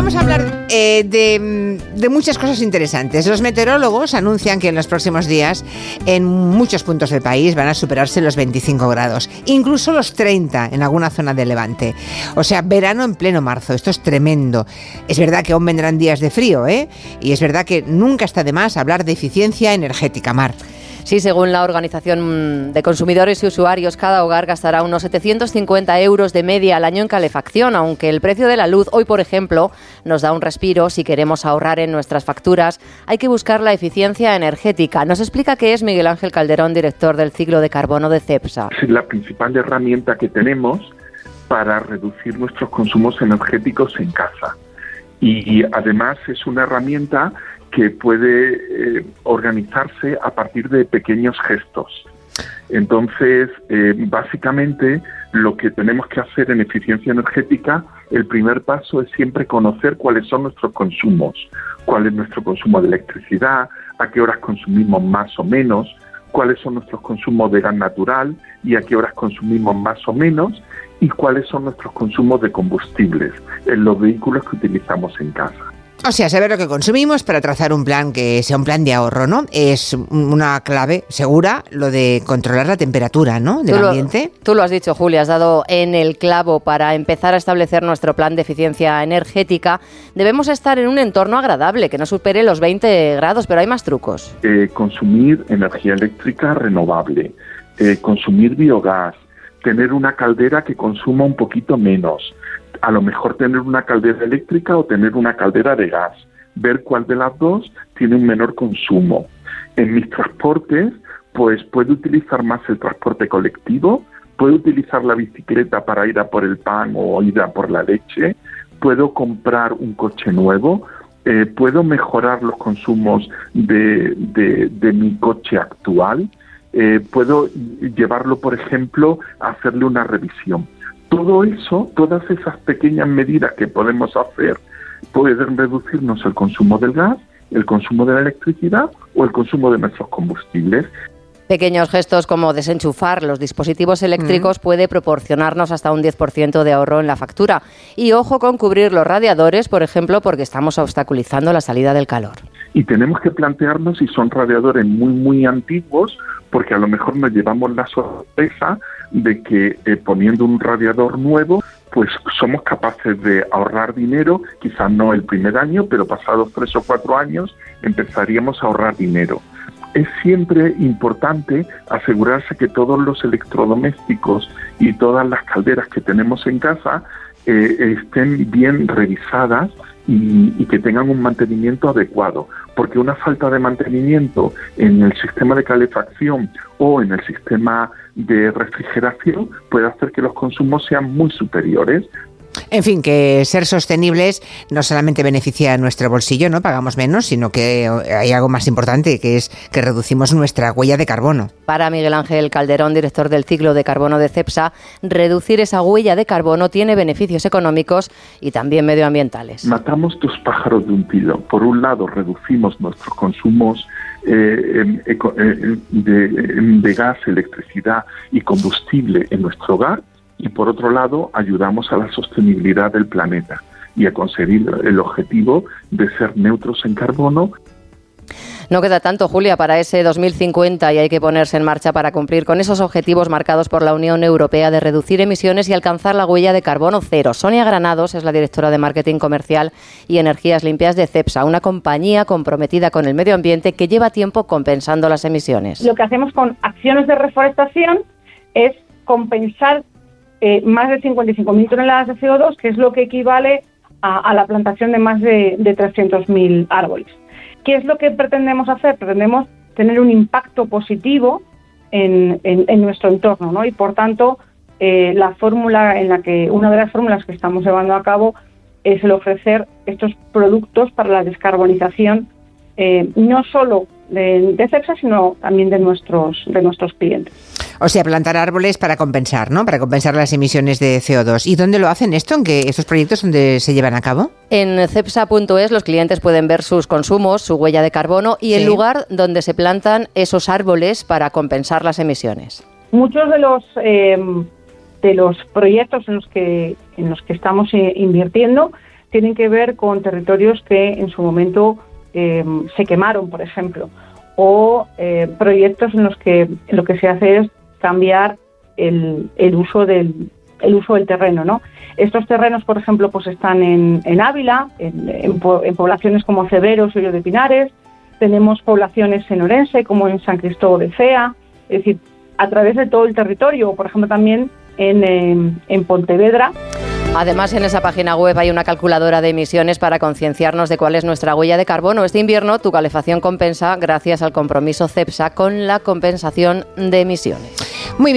Vamos a hablar eh, de, muchas cosas interesantes. Los meteorólogos anuncian que en los próximos días en muchos puntos del país van a superarse los 25 grados, incluso los 30 en alguna zona de Levante. O sea, verano en pleno marzo. Esto es tremendo. Es verdad que aún vendrán días de frío, ¿eh? Y es verdad que nunca está de más hablar de eficiencia energética, Mar. Sí, según la Organización de Consumidores y Usuarios, cada hogar gastará unos 750 euros de media al año en calefacción, aunque el precio de la luz hoy, por ejemplo, nos da un respiro. Si queremos ahorrar en nuestras facturas, hay que buscar la eficiencia energética. Nos explica qué es Miguel Ángel Calderón, director del ciclo de carbono de CEPSA. La principal herramienta que tenemos para reducir nuestros consumos energéticos en casa. Y además es una herramienta que puede eh, organizarse a partir de pequeños gestos. Entonces, eh, básicamente, lo que tenemos que hacer en eficiencia energética, el primer paso es siempre conocer cuáles son nuestros consumos, cuál es nuestro consumo de electricidad, a qué horas consumimos más o menos, cuáles son nuestros consumos de gas natural y a qué horas consumimos más o menos, y cuáles son nuestros consumos de combustibles en los vehículos que utilizamos en casa. O sea, saber lo que consumimos para trazar un plan que sea un plan de ahorro, ¿no? Es una clave segura lo de controlar la temperatura, ¿no? Del ambiente. tú lo has dicho, Julia, has dado en el clavo para empezar a establecer nuestro plan de eficiencia energética. Debemos estar en un entorno agradable, que no supere los 20 grados, pero hay más trucos. Eh, consumir energía eléctrica renovable, eh, consumir biogás, tener una caldera que consuma un poquito menos a lo mejor tener una caldera eléctrica o tener una caldera de gas, ver cuál de las dos tiene un menor consumo. En mis transportes, pues puedo utilizar más el transporte colectivo, puedo utilizar la bicicleta para ir a por el pan o ir a por la leche, puedo comprar un coche nuevo, eh, puedo mejorar los consumos de, mi coche actual, eh, puedo llevarlo, por ejemplo, a hacerle una revisión. Todo eso, todas esas pequeñas medidas que podemos hacer, pueden reducirnos el consumo del gas, el consumo de la electricidad o el consumo de nuestros combustibles. Pequeños gestos como desenchufar los dispositivos eléctricos puede proporcionarnos hasta un 10% de ahorro en la factura. Y ojo con cubrir los radiadores, por ejemplo, porque estamos obstaculizando la salida del calor. Y tenemos que plantearnos si son radiadores muy, muy antiguos, porque a lo mejor nos llevamos la sorpresa de que eh, poniendo un radiador nuevo, pues somos capaces de ahorrar dinero, quizás no el primer año, pero pasados tres o cuatro años empezaríamos a ahorrar dinero. Es siempre importante asegurarse que todos los electrodomésticos y todas las calderas que tenemos en casa eh, estén bien revisadas y, que tengan un mantenimiento adecuado, porque una falta de mantenimiento en el sistema de calefacción o en el sistema de refrigeración puede hacer que los consumos sean muy superiores. En fin, que ser sostenibles no solamente beneficia a nuestro bolsillo, no pagamos menos, sino que hay algo más importante, que es que reducimos nuestra huella de carbono. Para Miguel Ángel Calderón, director del ciclo de carbono de CEPSA, reducir esa huella de carbono tiene beneficios económicos y también medioambientales. Matamos dos pájaros de un tiro. Por un lado, reducimos nuestros consumos eh, de gas, electricidad y combustible en nuestro hogar y por otro lado ayudamos a la sostenibilidad del planeta y a conseguir el objetivo de ser neutros en carbono. No queda tanto, Julia, para ese 2050 y hay que ponerse en marcha para cumplir con esos objetivos marcados por la Unión Europea de reducir emisiones y alcanzar la huella de carbono cero. Sonia Granados es la directora de Marketing Comercial y Energías Limpias de CEPSA, una compañía comprometida con el medio ambiente que lleva tiempo compensando las emisiones. Lo que hacemos con acciones de reforestación es compensar eh, más de 55.000 toneladas de CO2, que es lo que equivale a, la plantación de más de, de 300.000 árboles. ¿Qué es lo que pretendemos hacer? Pretendemos tener un impacto positivo en, nuestro entorno, ¿no? Y por tanto, eh, la fórmula en la que, una de las fórmulas que estamos llevando a cabo es el ofrecer estos productos para la descarbonización, eh, no solo de, de CEPSA, sino también de nuestros, de nuestros clientes. O sea, plantar árboles para compensar, ¿no? Para compensar las emisiones de CO2. ¿Y dónde lo hacen esto? ¿En qué estos proyectos dónde se llevan a cabo? En cepsa.es los clientes pueden ver sus consumos, su huella de carbono y el lugar donde se plantan esos árboles para compensar las emisiones. Muchos de los em, de los proyectos en los que en los que estamos eh, invirtiendo tienen que ver con territorios que en su momento eh, se quemaron, por ejemplo, o eh, proyectos en los que lo que se hace es cambiar el, el uso del el uso del terreno, ¿no? Estos terrenos, por ejemplo, pues están en, en Ávila, en, en, poblaciones como Ceberos y de Pinares, tenemos poblaciones en Orense, como en San Cristóbal de Cea, es decir, a través de todo el territorio, por ejemplo, también en, en Pontevedra. Además, en esa página web hay una calculadora de emisiones para concienciarnos de cuál es nuestra huella de carbono. Este invierno tu calefacción compensa gracias al compromiso CEPSA con la compensación de emisiones. Muy bien.